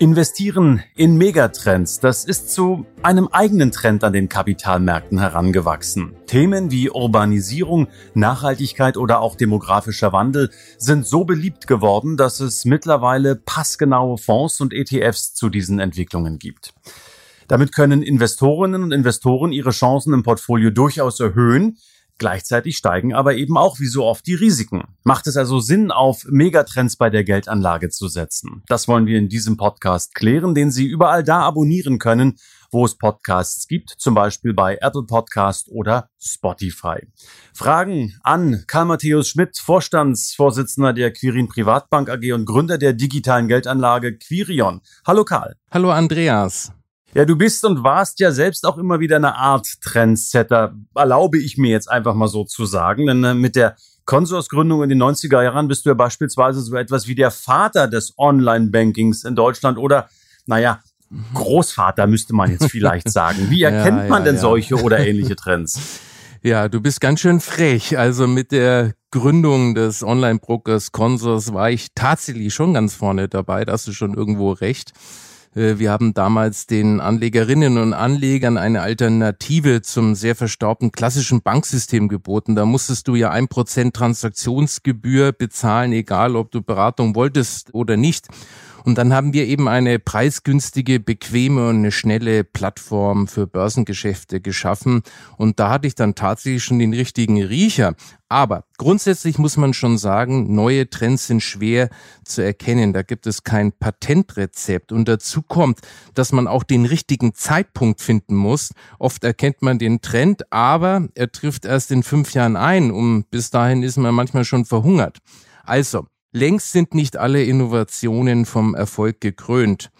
Investieren in Megatrends, das ist zu einem eigenen Trend an den Kapitalmärkten herangewachsen. Themen wie Urbanisierung, Nachhaltigkeit oder auch demografischer Wandel sind so beliebt geworden, dass es mittlerweile passgenaue Fonds und ETFs zu diesen Entwicklungen gibt. Damit können Investorinnen und Investoren ihre Chancen im Portfolio durchaus erhöhen, Gleichzeitig steigen aber eben auch wie so oft die Risiken. Macht es also Sinn, auf Megatrends bei der Geldanlage zu setzen? Das wollen wir in diesem Podcast klären, den Sie überall da abonnieren können, wo es Podcasts gibt, zum Beispiel bei Apple Podcast oder Spotify. Fragen an Karl Matthäus Schmidt, Vorstandsvorsitzender der Quirin Privatbank AG und Gründer der digitalen Geldanlage Quirion. Hallo Karl. Hallo Andreas. Ja, du bist und warst ja selbst auch immer wieder eine Art Trendsetter, erlaube ich mir jetzt einfach mal so zu sagen. Denn äh, mit der Konsorsgründung in den 90er Jahren bist du ja beispielsweise so etwas wie der Vater des Online-Bankings in Deutschland oder, naja, Großvater müsste man jetzt vielleicht sagen. Wie erkennt ja, man ja, denn ja. solche oder ähnliche Trends? Ja, du bist ganz schön frech. Also mit der Gründung des Online-Brokers Consors war ich tatsächlich schon ganz vorne dabei. Da hast du schon irgendwo recht. Äh, wir haben damals den Anlegerinnen und Anlegern eine Alternative zum sehr verstaubten klassischen Banksystem geboten. Da musstest du ja ein Prozent Transaktionsgebühr bezahlen, egal ob du Beratung wolltest oder nicht. Und dann haben wir eben eine preisgünstige, bequeme und eine schnelle Plattform für Börsengeschäfte geschaffen. Und da hatte ich dann tatsächlich schon den richtigen Riecher. Aber grundsätzlich muss man schon sagen, neue Trends sind schwer zu erkennen. Da gibt es kein Patentrezept. Und dazu kommt, dass man auch den richtigen Zeitpunkt finden muss. Oft erkennt man den Trend, aber er trifft erst in fünf Jahren ein. Und bis dahin ist man manchmal schon verhungert. Also, Längst sind nicht alle Innovationen vom Erfolg gekrönt.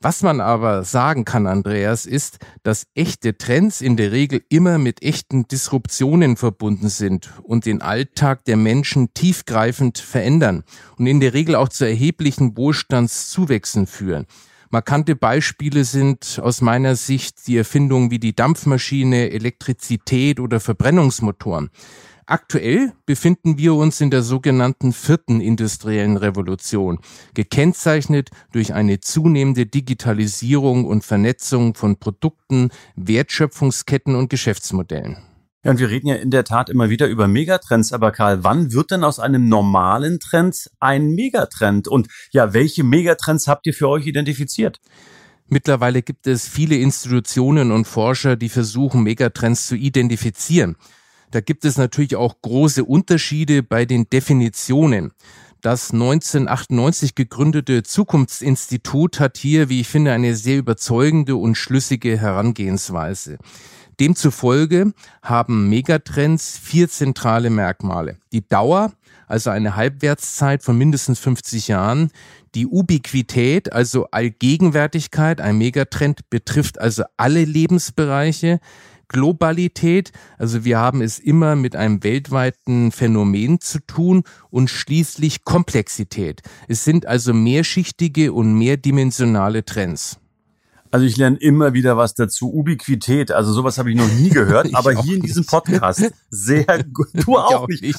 Was man aber sagen kann, Andreas, ist, dass echte Trends in der Regel immer mit echten Disruptionen verbunden sind und den Alltag der Menschen tiefgreifend verändern und in der Regel auch zu erheblichen Wohlstandszuwächsen führen. Markante Beispiele sind aus meiner Sicht die Erfindungen wie die Dampfmaschine, Elektrizität oder Verbrennungsmotoren. Aktuell befinden wir uns in der sogenannten vierten industriellen Revolution, gekennzeichnet durch eine zunehmende Digitalisierung und Vernetzung von Produkten, Wertschöpfungsketten und Geschäftsmodellen. Ja, und wir reden ja in der Tat immer wieder über Megatrends, aber Karl, wann wird denn aus einem normalen Trend ein Megatrend? Und ja, welche Megatrends habt ihr für euch identifiziert? Mittlerweile gibt es viele Institutionen und Forscher, die versuchen, Megatrends zu identifizieren. Da gibt es natürlich auch große Unterschiede bei den Definitionen. Das 1998 gegründete Zukunftsinstitut hat hier, wie ich finde, eine sehr überzeugende und schlüssige Herangehensweise. Demzufolge haben Megatrends vier zentrale Merkmale. Die Dauer, also eine Halbwertszeit von mindestens 50 Jahren, die Ubiquität, also Allgegenwärtigkeit, ein Megatrend betrifft also alle Lebensbereiche, Globalität, also wir haben es immer mit einem weltweiten Phänomen zu tun und schließlich Komplexität. Es sind also mehrschichtige und mehrdimensionale Trends. Also ich lerne immer wieder was dazu. Ubiquität, also sowas habe ich noch nie gehört, aber hier in diesem Podcast sehr gut. Du auch, auch nicht. nicht.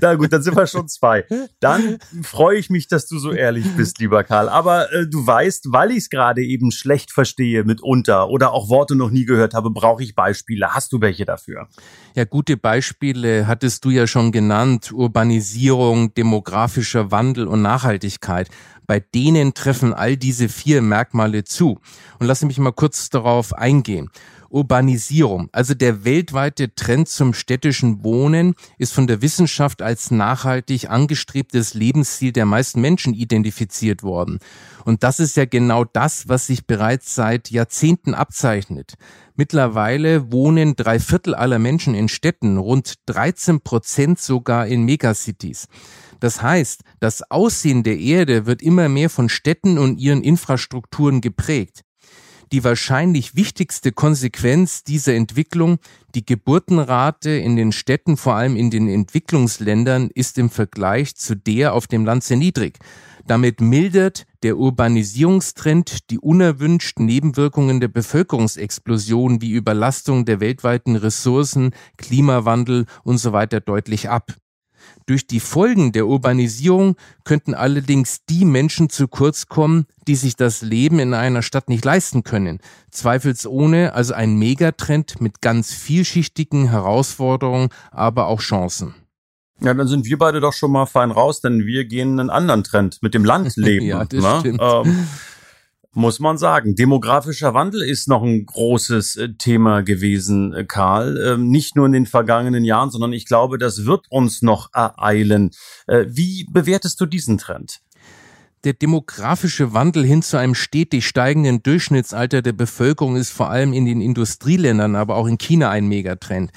Na gut, dann sind wir schon zwei. Dann freue ich mich, dass du so ehrlich bist, lieber Karl. Aber äh, du weißt, weil ich es gerade eben schlecht verstehe mitunter oder auch Worte noch nie gehört habe, brauche ich Beispiele. Hast du welche dafür? Ja, gute Beispiele hattest du ja schon genannt. Urbanisierung, demografischer Wandel und Nachhaltigkeit. Bei denen treffen all diese vier Merkmale zu. Und lass mich mal kurz darauf eingehen. Urbanisierung, also der weltweite Trend zum städtischen Wohnen, ist von der Wissenschaft als nachhaltig angestrebtes Lebensziel der meisten Menschen identifiziert worden. Und das ist ja genau das, was sich bereits seit Jahrzehnten abzeichnet. Mittlerweile wohnen drei Viertel aller Menschen in Städten, rund 13 Prozent sogar in Megacities. Das heißt, das Aussehen der Erde wird immer mehr von Städten und ihren Infrastrukturen geprägt. Die wahrscheinlich wichtigste Konsequenz dieser Entwicklung, die Geburtenrate in den Städten, vor allem in den Entwicklungsländern, ist im Vergleich zu der auf dem Land sehr niedrig. Damit mildert der Urbanisierungstrend die unerwünschten Nebenwirkungen der Bevölkerungsexplosion wie Überlastung der weltweiten Ressourcen, Klimawandel und so weiter deutlich ab. Durch die Folgen der Urbanisierung könnten allerdings die Menschen zu kurz kommen, die sich das Leben in einer Stadt nicht leisten können. Zweifelsohne also ein Megatrend mit ganz vielschichtigen Herausforderungen, aber auch Chancen. Ja, dann sind wir beide doch schon mal fein raus, denn wir gehen einen anderen Trend mit dem Landleben. ja, das ne? stimmt. Ähm, muss man sagen. Demografischer Wandel ist noch ein großes äh, Thema gewesen, äh, Karl. Ähm, nicht nur in den vergangenen Jahren, sondern ich glaube, das wird uns noch ereilen. Äh, wie bewertest du diesen Trend? Der demografische Wandel hin zu einem stetig steigenden Durchschnittsalter der Bevölkerung ist vor allem in den Industrieländern, aber auch in China ein Megatrend.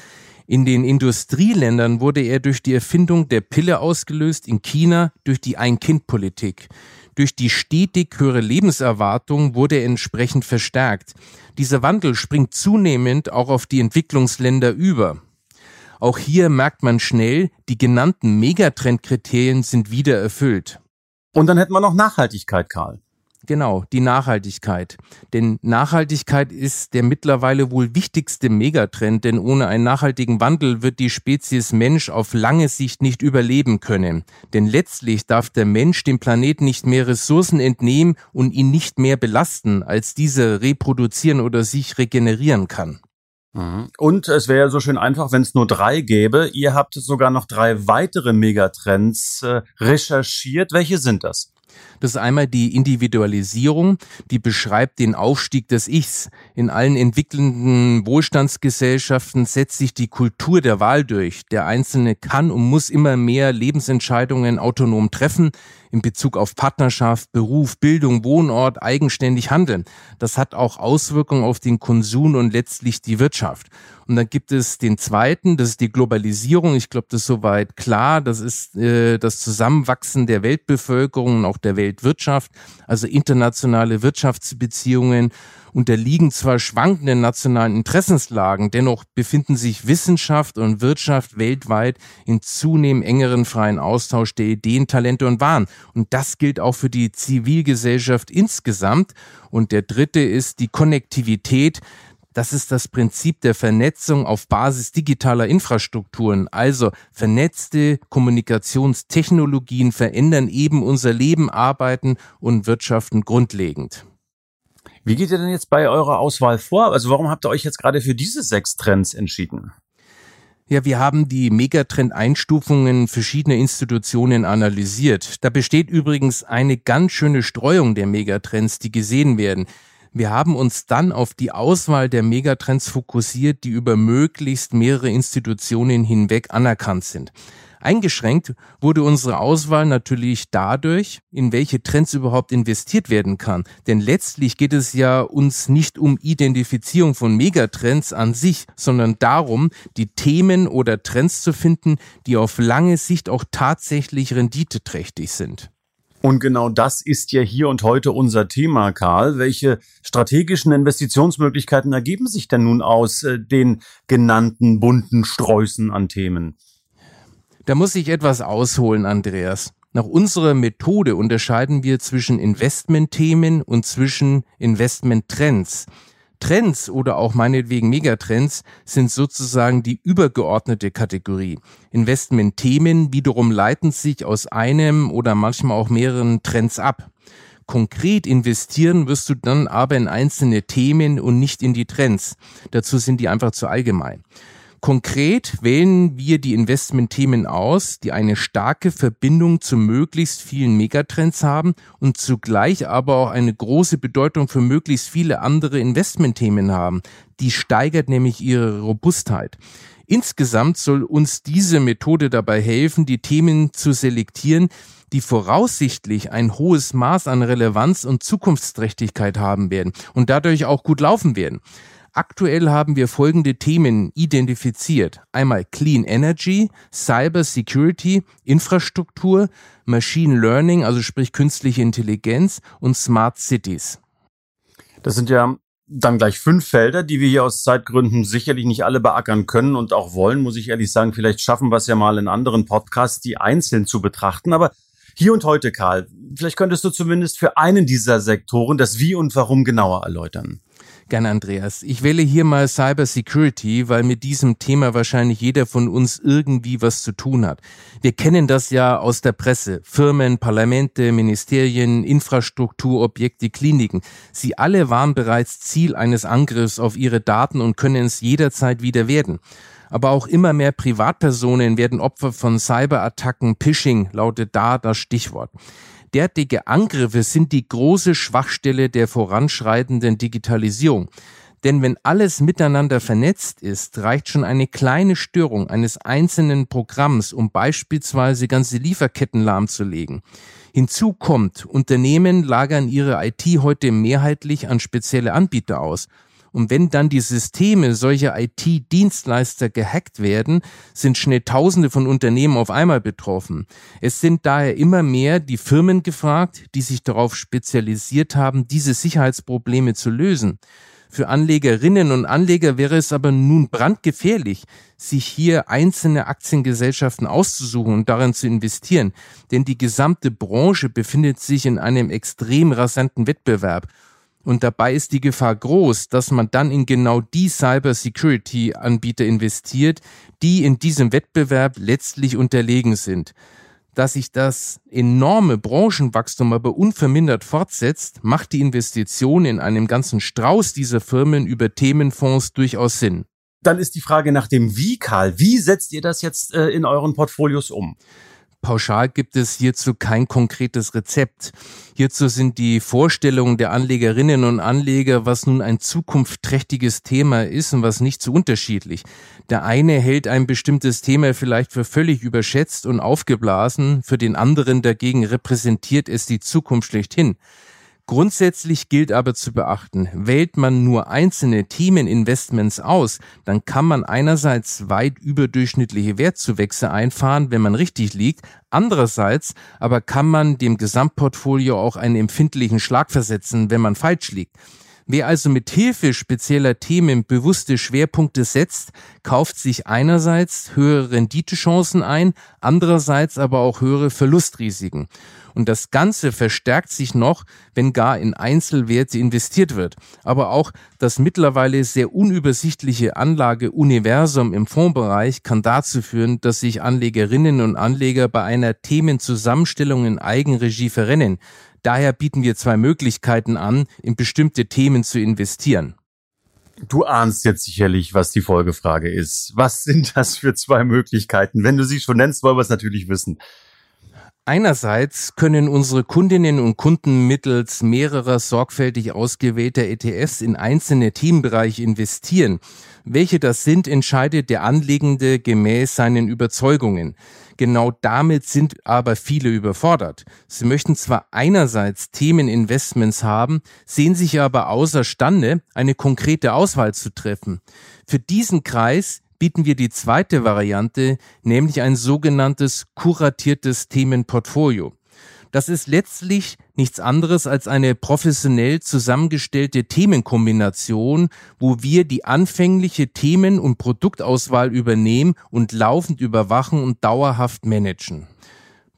In den Industrieländern wurde er durch die Erfindung der Pille ausgelöst, in China durch die Ein-Kind-Politik. Durch die stetig höhere Lebenserwartung wurde er entsprechend verstärkt. Dieser Wandel springt zunehmend auch auf die Entwicklungsländer über. Auch hier merkt man schnell, die genannten Megatrendkriterien sind wieder erfüllt. Und dann hätten wir noch Nachhaltigkeit, Karl. Genau, die Nachhaltigkeit. Denn Nachhaltigkeit ist der mittlerweile wohl wichtigste Megatrend, denn ohne einen nachhaltigen Wandel wird die Spezies Mensch auf lange Sicht nicht überleben können. Denn letztlich darf der Mensch dem Planeten nicht mehr Ressourcen entnehmen und ihn nicht mehr belasten, als diese reproduzieren oder sich regenerieren kann. Mhm. Und es wäre ja so schön einfach, wenn es nur drei gäbe. Ihr habt sogar noch drei weitere Megatrends äh, recherchiert. Welche sind das? Das ist einmal die Individualisierung, die beschreibt den Aufstieg des Ichs. In allen entwickelnden Wohlstandsgesellschaften setzt sich die Kultur der Wahl durch. Der Einzelne kann und muss immer mehr Lebensentscheidungen autonom treffen in Bezug auf Partnerschaft, Beruf, Bildung, Wohnort eigenständig handeln. Das hat auch Auswirkungen auf den Konsum und letztlich die Wirtschaft. Und dann gibt es den zweiten, das ist die Globalisierung. Ich glaube, das ist soweit klar. Das ist äh, das Zusammenwachsen der Weltbevölkerung und auch der Weltwirtschaft, also internationale Wirtschaftsbeziehungen unterliegen zwar schwankenden nationalen Interessenslagen, dennoch befinden sich Wissenschaft und Wirtschaft weltweit in zunehmend engeren freien Austausch der Ideen, Talente und Waren. Und das gilt auch für die Zivilgesellschaft insgesamt. Und der dritte ist die Konnektivität. Das ist das Prinzip der Vernetzung auf Basis digitaler Infrastrukturen. Also vernetzte Kommunikationstechnologien verändern eben unser Leben, Arbeiten und Wirtschaften grundlegend. Wie geht ihr denn jetzt bei eurer Auswahl vor? Also warum habt ihr euch jetzt gerade für diese sechs Trends entschieden? Ja, wir haben die Megatrend-Einstufungen verschiedener Institutionen analysiert. Da besteht übrigens eine ganz schöne Streuung der Megatrends, die gesehen werden. Wir haben uns dann auf die Auswahl der Megatrends fokussiert, die über möglichst mehrere Institutionen hinweg anerkannt sind. Eingeschränkt wurde unsere Auswahl natürlich dadurch, in welche Trends überhaupt investiert werden kann. Denn letztlich geht es ja uns nicht um Identifizierung von Megatrends an sich, sondern darum, die Themen oder Trends zu finden, die auf lange Sicht auch tatsächlich renditeträchtig sind. Und genau das ist ja hier und heute unser Thema, Karl. Welche strategischen Investitionsmöglichkeiten ergeben sich denn nun aus äh, den genannten bunten Sträußen an Themen? Da muss ich etwas ausholen, Andreas. Nach unserer Methode unterscheiden wir zwischen Investmentthemen und zwischen Investmenttrends. Trends oder auch meinetwegen Megatrends sind sozusagen die übergeordnete Kategorie. Investmentthemen wiederum leiten sich aus einem oder manchmal auch mehreren Trends ab. Konkret investieren wirst du dann aber in einzelne Themen und nicht in die Trends. Dazu sind die einfach zu allgemein. Konkret wählen wir die Investmentthemen aus, die eine starke Verbindung zu möglichst vielen Megatrends haben und zugleich aber auch eine große Bedeutung für möglichst viele andere Investmentthemen haben. Die steigert nämlich ihre Robustheit. Insgesamt soll uns diese Methode dabei helfen, die Themen zu selektieren, die voraussichtlich ein hohes Maß an Relevanz und Zukunftsträchtigkeit haben werden und dadurch auch gut laufen werden. Aktuell haben wir folgende Themen identifiziert. Einmal Clean Energy, Cyber Security, Infrastruktur, Machine Learning, also sprich künstliche Intelligenz und Smart Cities. Das sind ja dann gleich fünf Felder, die wir hier aus Zeitgründen sicherlich nicht alle beackern können und auch wollen, muss ich ehrlich sagen. Vielleicht schaffen wir es ja mal in anderen Podcasts, die einzeln zu betrachten. Aber hier und heute, Karl, vielleicht könntest du zumindest für einen dieser Sektoren das Wie und Warum genauer erläutern. Gerne, Andreas. Ich wähle hier mal Cyber Security, weil mit diesem Thema wahrscheinlich jeder von uns irgendwie was zu tun hat. Wir kennen das ja aus der Presse. Firmen, Parlamente, Ministerien, Infrastrukturobjekte, Kliniken. Sie alle waren bereits Ziel eines Angriffs auf ihre Daten und können es jederzeit wieder werden. Aber auch immer mehr Privatpersonen werden Opfer von Cyberattacken. Phishing lautet da das Stichwort. Derartige Angriffe sind die große Schwachstelle der voranschreitenden Digitalisierung. Denn wenn alles miteinander vernetzt ist, reicht schon eine kleine Störung eines einzelnen Programms, um beispielsweise ganze Lieferketten lahmzulegen. Hinzu kommt, Unternehmen lagern ihre IT heute mehrheitlich an spezielle Anbieter aus. Und wenn dann die Systeme solcher IT-Dienstleister gehackt werden, sind schnell Tausende von Unternehmen auf einmal betroffen. Es sind daher immer mehr die Firmen gefragt, die sich darauf spezialisiert haben, diese Sicherheitsprobleme zu lösen. Für Anlegerinnen und Anleger wäre es aber nun brandgefährlich, sich hier einzelne Aktiengesellschaften auszusuchen und darin zu investieren, denn die gesamte Branche befindet sich in einem extrem rasanten Wettbewerb und dabei ist die Gefahr groß, dass man dann in genau die Cyber-Security-Anbieter investiert, die in diesem Wettbewerb letztlich unterlegen sind. Dass sich das enorme Branchenwachstum aber unvermindert fortsetzt, macht die Investition in einem ganzen Strauß dieser Firmen über Themenfonds durchaus Sinn. Dann ist die Frage nach dem Wie, Karl. Wie setzt ihr das jetzt äh, in euren Portfolios um? Pauschal gibt es hierzu kein konkretes Rezept. Hierzu sind die Vorstellungen der Anlegerinnen und Anleger, was nun ein zukunftsträchtiges Thema ist und was nicht so unterschiedlich. Der eine hält ein bestimmtes Thema vielleicht für völlig überschätzt und aufgeblasen, für den anderen dagegen repräsentiert es die Zukunft schlechthin. Grundsätzlich gilt aber zu beachten, wählt man nur einzelne Themeninvestments aus, dann kann man einerseits weit überdurchschnittliche Wertzuwächse einfahren, wenn man richtig liegt, andererseits aber kann man dem Gesamtportfolio auch einen empfindlichen Schlag versetzen, wenn man falsch liegt. Wer also mit Hilfe spezieller Themen bewusste Schwerpunkte setzt, kauft sich einerseits höhere Renditechancen ein, andererseits aber auch höhere Verlustrisiken. Und das Ganze verstärkt sich noch, wenn gar in Einzelwerte investiert wird. Aber auch das mittlerweile sehr unübersichtliche Anlageuniversum im Fondsbereich kann dazu führen, dass sich Anlegerinnen und Anleger bei einer Themenzusammenstellung in Eigenregie verrennen. Daher bieten wir zwei Möglichkeiten an, in bestimmte Themen zu investieren. Du ahnst jetzt sicherlich, was die Folgefrage ist. Was sind das für zwei Möglichkeiten? Wenn du sie schon nennst, wollen wir es natürlich wissen. Einerseits können unsere Kundinnen und Kunden mittels mehrerer sorgfältig ausgewählter ETFs in einzelne Themenbereiche investieren. Welche das sind, entscheidet der Anlegende gemäß seinen Überzeugungen. Genau damit sind aber viele überfordert. Sie möchten zwar einerseits Themeninvestments haben, sehen sich aber außerstande, eine konkrete Auswahl zu treffen. Für diesen Kreis bieten wir die zweite Variante, nämlich ein sogenanntes kuratiertes Themenportfolio. Das ist letztlich nichts anderes als eine professionell zusammengestellte Themenkombination, wo wir die anfängliche Themen- und Produktauswahl übernehmen und laufend überwachen und dauerhaft managen.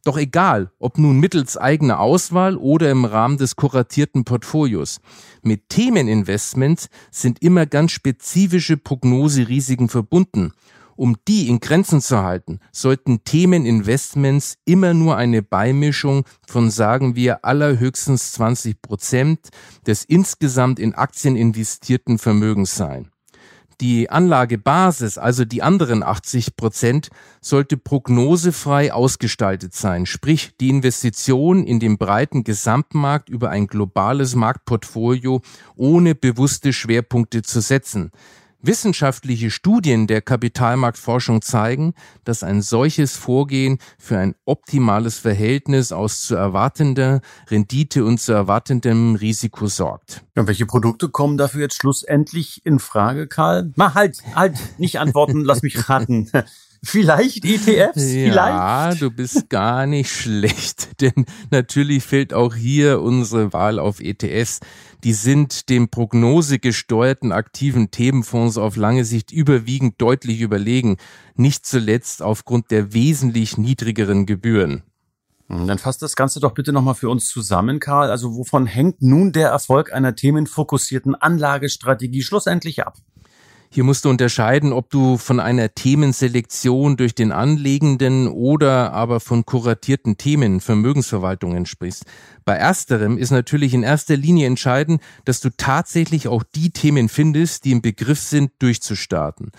Doch egal, ob nun mittels eigener Auswahl oder im Rahmen des kuratierten Portfolios. Mit Themeninvestments sind immer ganz spezifische Prognoserisiken verbunden. Um die in Grenzen zu halten, sollten Themeninvestments immer nur eine Beimischung von, sagen wir, allerhöchstens 20 Prozent des insgesamt in Aktien investierten Vermögens sein. Die Anlagebasis, also die anderen 80 Prozent, sollte prognosefrei ausgestaltet sein, sprich die Investition in den breiten Gesamtmarkt über ein globales Marktportfolio ohne bewusste Schwerpunkte zu setzen. Wissenschaftliche Studien der Kapitalmarktforschung zeigen, dass ein solches Vorgehen für ein optimales Verhältnis aus zu erwartender Rendite und zu erwartendem Risiko sorgt. Und welche Produkte kommen dafür jetzt schlussendlich in Frage, Karl? Mal halt, halt, nicht antworten, lass mich raten. Vielleicht ETFs? Vielleicht? Ja, du bist gar nicht schlecht, denn natürlich fällt auch hier unsere Wahl auf ETFs. Die sind dem prognosegesteuerten aktiven Themenfonds auf lange Sicht überwiegend deutlich überlegen, nicht zuletzt aufgrund der wesentlich niedrigeren Gebühren. Hm, dann fasst das Ganze doch bitte nochmal für uns zusammen, Karl. Also wovon hängt nun der Erfolg einer themenfokussierten Anlagestrategie schlussendlich ab? Hier musst du unterscheiden, ob du von einer Themenselektion durch den Anlegenden oder aber von kuratierten Themen Vermögensverwaltungen sprichst. Bei ersterem ist natürlich in erster Linie entscheidend, dass du tatsächlich auch die Themen findest, die im Begriff sind, durchzustarten.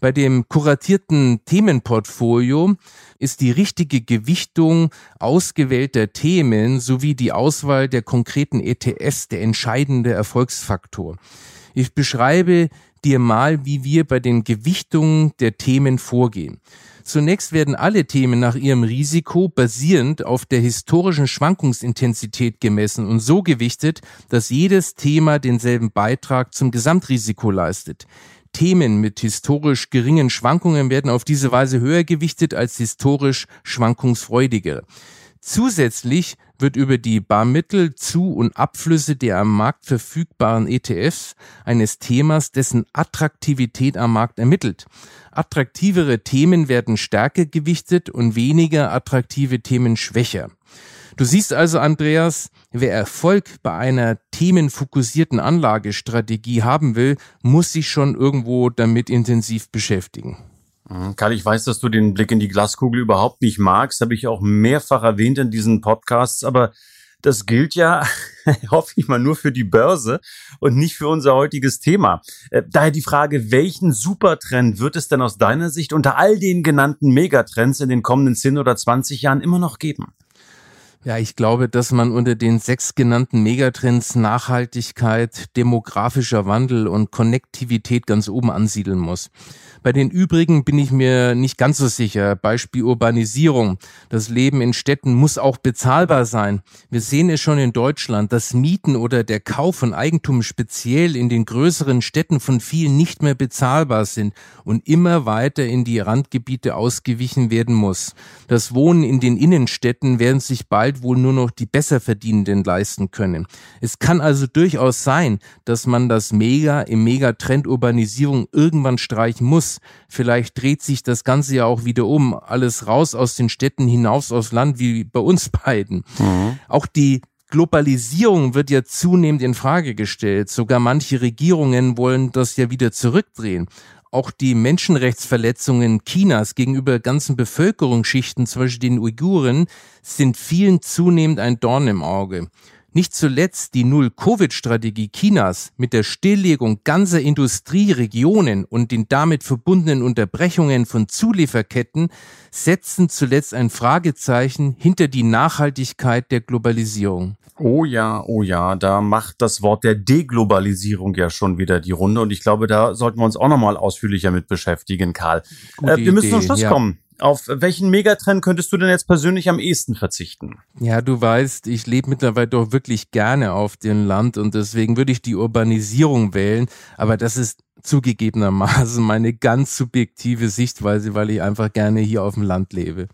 Bei dem kuratierten Themenportfolio ist die richtige Gewichtung ausgewählter Themen sowie die Auswahl der konkreten ETS der entscheidende Erfolgsfaktor. Ich beschreibe dir mal, wie wir bei den Gewichtungen der Themen vorgehen. Zunächst werden alle Themen nach ihrem Risiko basierend auf der historischen Schwankungsintensität gemessen und so gewichtet, dass jedes Thema denselben Beitrag zum Gesamtrisiko leistet. Themen mit historisch geringen Schwankungen werden auf diese Weise höher gewichtet als historisch schwankungsfreudige. Zusätzlich wird über die Barmittel, Zu- und Abflüsse der am Markt verfügbaren ETFs eines Themas dessen Attraktivität am Markt ermittelt. Attraktivere Themen werden stärker gewichtet und weniger attraktive Themen schwächer. Du siehst also, Andreas, wer Erfolg bei einer themenfokussierten Anlagestrategie haben will, muss sich schon irgendwo damit intensiv beschäftigen. Mhm. Karl, ich weiß, dass du den Blick in die Glaskugel überhaupt nicht magst, habe ich auch mehrfach erwähnt in diesen Podcasts, aber das gilt ja, hoffe ich mal, nur für die Börse und nicht für unser heutiges Thema. Äh, daher die Frage, welchen Supertrend wird es denn aus deiner Sicht unter all den genannten Megatrends in den kommenden 10 oder 20 Jahren immer noch geben? Ja, ich glaube, dass man unter den sechs genannten Megatrends Nachhaltigkeit, demografischer Wandel und Konnektivität ganz oben ansiedeln muss. Bei den übrigen bin ich mir nicht ganz so sicher. Beispiel Urbanisierung. Das Leben in Städten muss auch bezahlbar sein. Wir sehen es schon in Deutschland, dass Mieten oder der Kauf von Eigentum speziell in den größeren Städten von vielen nicht mehr bezahlbar sind und immer weiter in die Randgebiete ausgewichen werden muss. Das Wohnen in den Innenstädten werden sich bald wohl nur noch die Besserverdienenden leisten können. Es kann also durchaus sein, dass man das Mega im Megatrend Urbanisierung irgendwann streichen muss. Vielleicht dreht sich das Ganze ja auch wieder um. Alles raus aus den Städten hinaus aufs Land, wie bei uns beiden. Mhm. Auch die Globalisierung wird ja zunehmend in Frage gestellt. Sogar manche Regierungen wollen das ja wieder zurückdrehen. Auch die Menschenrechtsverletzungen Chinas gegenüber ganzen Bevölkerungsschichten, zum Beispiel den Uiguren, sind vielen zunehmend ein Dorn im Auge. Nicht zuletzt die Null-Covid-Strategie Chinas mit der Stilllegung ganzer Industrieregionen und den damit verbundenen Unterbrechungen von Zulieferketten setzen zuletzt ein Fragezeichen hinter die Nachhaltigkeit der Globalisierung. Oh ja, oh ja, da macht das Wort der Deglobalisierung ja schon wieder die Runde und ich glaube, da sollten wir uns auch nochmal ausführlicher mit beschäftigen, Karl. Äh, wir müssen zum Schluss ja. kommen. Auf welchen Megatrend könntest du denn jetzt persönlich am ehesten verzichten? Ja, du weißt, ich lebe mittlerweile doch wirklich gerne auf dem Land und deswegen würde ich die Urbanisierung wählen. Aber das ist zugegebenermaßen meine ganz subjektive Sichtweise, weil ich einfach gerne hier auf dem Land lebe.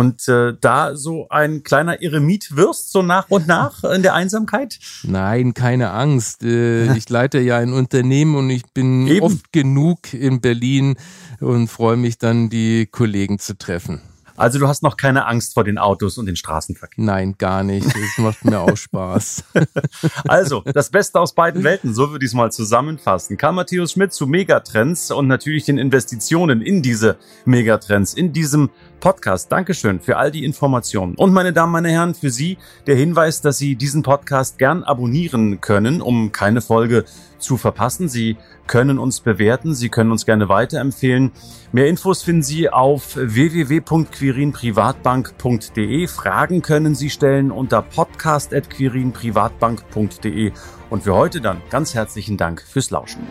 Und äh, da so ein kleiner Eremit wirst, so nach und nach in der Einsamkeit? Nein, keine Angst. Äh, ich leite ja ein Unternehmen und ich bin Eben. oft genug in Berlin und freue mich dann, die Kollegen zu treffen. Also du hast noch keine Angst vor den Autos und den Straßenverkehr. Nein, gar nicht. Es macht mir auch Spaß. also, das Beste aus beiden Welten, so würde ich es mal zusammenfassen. Karl Matthäus Schmidt zu Megatrends und natürlich den Investitionen in diese Megatrends in diesem Podcast. Dankeschön für all die Informationen. Und meine Damen, meine Herren, für Sie der Hinweis, dass Sie diesen Podcast gern abonnieren können, um keine Folge zu verpassen. Sie können uns bewerten, Sie können uns gerne weiterempfehlen. Mehr Infos finden Sie auf www.quirinprivatbank.de. Fragen können Sie stellen unter podcast.quirinprivatbank.de. Und für heute dann ganz herzlichen Dank fürs Lauschen.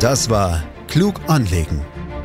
Das war Klug anlegen